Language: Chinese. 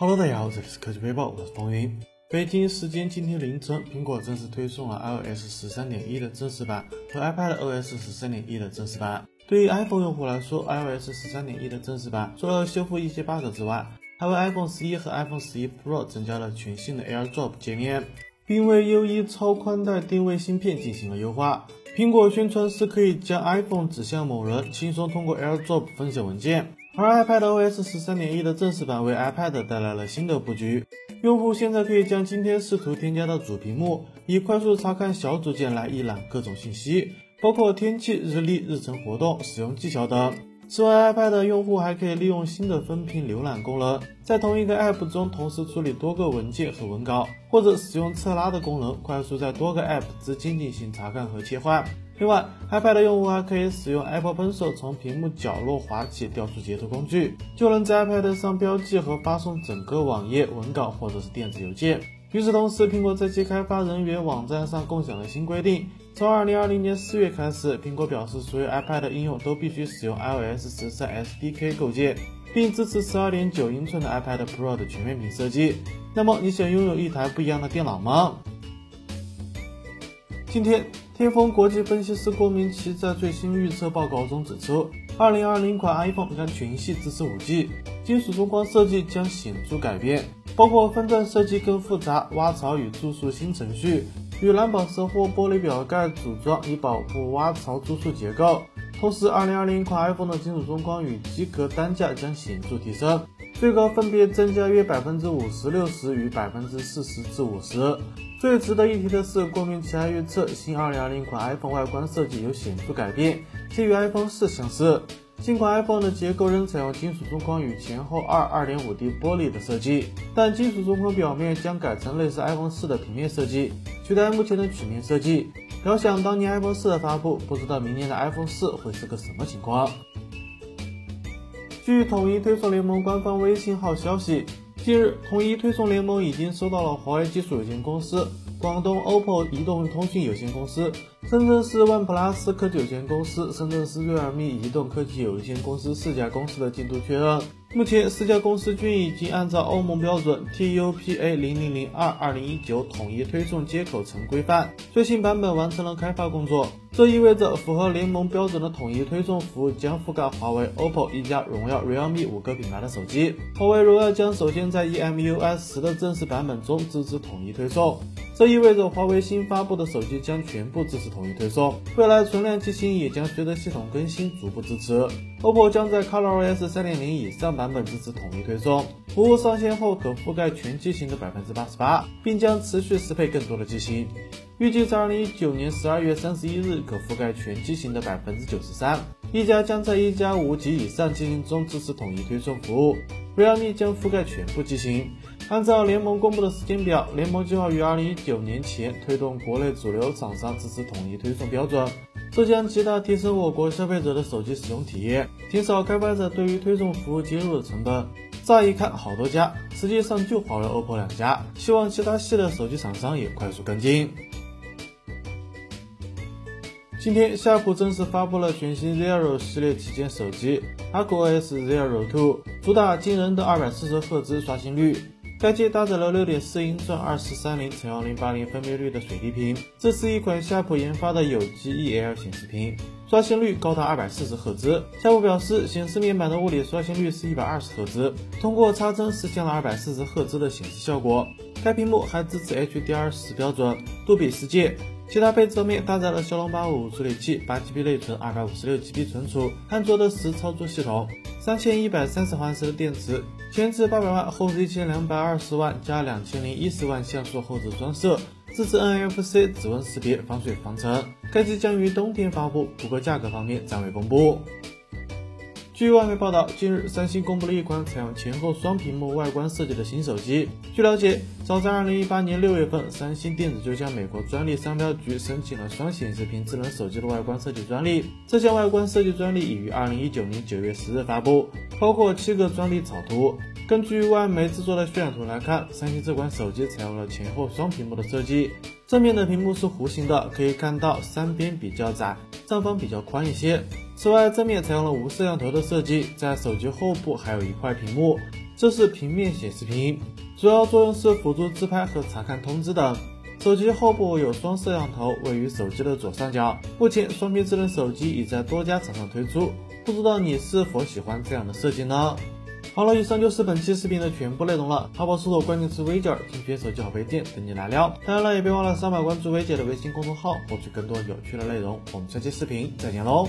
Hello，大家好，这里是科技背报，我是风云。北京时间今天凌晨，苹果正式推送了 iOS 十三点一的正式版和 iPad OS 十三点一的正式版。对于 iPhone 用户来说，iOS 十三点一的正式版除了修复一些 bug 之外，还为 iPhone 十一和 iPhone 十一 Pro 增加了全新的 AirDrop 界面，并为 U1 超宽带定位芯片进行了优化。苹果宣称是可以将 iPhone 指向某人，轻松通过 AirDrop 分享文件。而 iPad OS 十三点一的正式版为 iPad 带来了新的布局，用户现在可以将今天视图添加到主屏幕，以快速查看小组件来一览各种信息，包括天气、日历、日程活动、使用技巧等。此外，iPad 用户还可以利用新的分屏浏览功能，在同一个 App 中同时处理多个文件和文稿，或者使用侧拉的功能，快速在多个 App 之间进行查看和切换。另外，iPad 用户还可以使用 Apple Pencil 从屏幕角落滑起调出截图工具，就能在 iPad 上标记和发送整个网页文稿或者是电子邮件。与此同时，苹果在其开发人员网站上共享了新规定。从2020年4月开始，苹果表示所有 iPad 应用都必须使用 iOS 13 SDK 构建，并支持12.9英寸的 iPad Pro 的全面屏设计。那么，你想拥有一台不一样的电脑吗？今天，天风国际分析师郭明奇在最新预测报告中指出，2020款 iPhone 将全系支持 5G，金属中框设计将显著改变。包括分段设计更复杂、挖槽与注塑新程序、与蓝宝石或玻璃表盖组装以保护挖槽注塑结构。同时，2020款 iPhone 的金属中框与机壳单价将显著提升，最高分别增加约百分之五十六十与百分之四十至五十。最值得一提的是，郭明奇还预测新2020款 iPhone 外观设计有显著改变，且与 iPhone 四相似。新款 iPhone 的结构仍采用金属中框与前后二二点五 D 玻璃的设计，但金属中框表面将改成类似 iPhone 四的平面设计，取代目前的曲面设计。遥想当年 iPhone 四的发布，不知道明年的 iPhone 四会是个什么情况。据统一推送联盟官方微信号消息，近日统一推送联盟已经收到了华为技术有限公司、广东 OPPO 移动通讯有限公司。深圳市 OnePlus 科技有限公司、深圳市瑞尔 e 移动科技有限公司四家公司的进度确认。目前，四家公司均已经按照欧盟标准 TUPA 零零零二二零一九统一推送接口层规范最新版本完成了开发工作。这意味着，符合联盟标准的统一推送服务将覆盖华为、OPPO、一加、荣耀、Realme 五个品牌的手机。华为、荣耀将首先在 EMUS 十的正式版本中支持统一推送。这意味着华为新发布的手机将全部支持统一推送，未来存量机型也将随着系统更新逐步支持。OPPO 将在 ColorOS 3.0以上版本支持统一推送，服务上线后可覆盖全机型的百分之八十八，并将持续适配更多的机型。预计在2019年12月31日可覆盖全机型的百分之九十三。一加将在一加五及以上机型中支持统一推送服务，Realme 将覆盖全部机型。按照联盟公布的时间表，联盟计划于二零一九年前推动国内主流厂商支持统一推送标准，这将极大提升我国消费者的手机使用体验，减少开发者对于推送服务接入的成本。乍一看好多家，实际上就华为、OPPO 两家，希望其他系列手机厂商也快速跟进。今天，夏普正式发布了全新 Zero 系列旗舰手机 iQOS Zero Two，主打惊人的二百四十赫兹刷新率。该机搭载了六点四英寸二四三零乘幺零八零分辨率的水滴屏，这是一款夏普研发的有机 EL 显示屏，刷新率高达二百四十赫兹。夏普表示，显示面板的物理刷新率是一百二十赫兹，通过插帧实现了二百四十赫兹的显示效果。该屏幕还支持 HDR 十标准、杜比世界。其他配置方面，搭载了骁龙八五五处理器，八 GB 内存，二百五十六 GB 存储，安卓的十操作系统，三千一百三十毫安时的电池，前置八百万，后置一千两百二十万加两千零一十万像素后置双摄，支持 NFC 指纹识别，防水防尘。该机将于冬天发布，不过价格方面暂未公布。据外媒报道，近日三星公布了一款采用前后双屏幕外观设计的新手机。据了解，早在2018年6月份，三星电子就向美国专利商标局申请了双显示屏智能手机的外观设计专利。这项外观设计专利已于2019年9月10日发布，包括七个专利草图。根据外媒制作的渲染图来看，三星这款手机采用了前后双屏幕的设计，正面的屏幕是弧形的，可以看到三边比较窄，上方比较宽一些。此外，正面采用了无摄像头的设计，在手机后部还有一块屏幕，这是平面显示屏，主要作用是辅助自拍和查看通知等。手机后部有双摄像头，位于手机的左上角。目前，双屏智能手机已在多家厂商推出，不知道你是否喜欢这样的设计呢？好了，以上就是本期视频的全部内容了。淘宝搜索关键词“微姐”，精选手机好配件等你来撩。当然了，也别忘了扫码关注薇姐的微信公众号，获取更多有趣的内容。我们下期视频再见喽！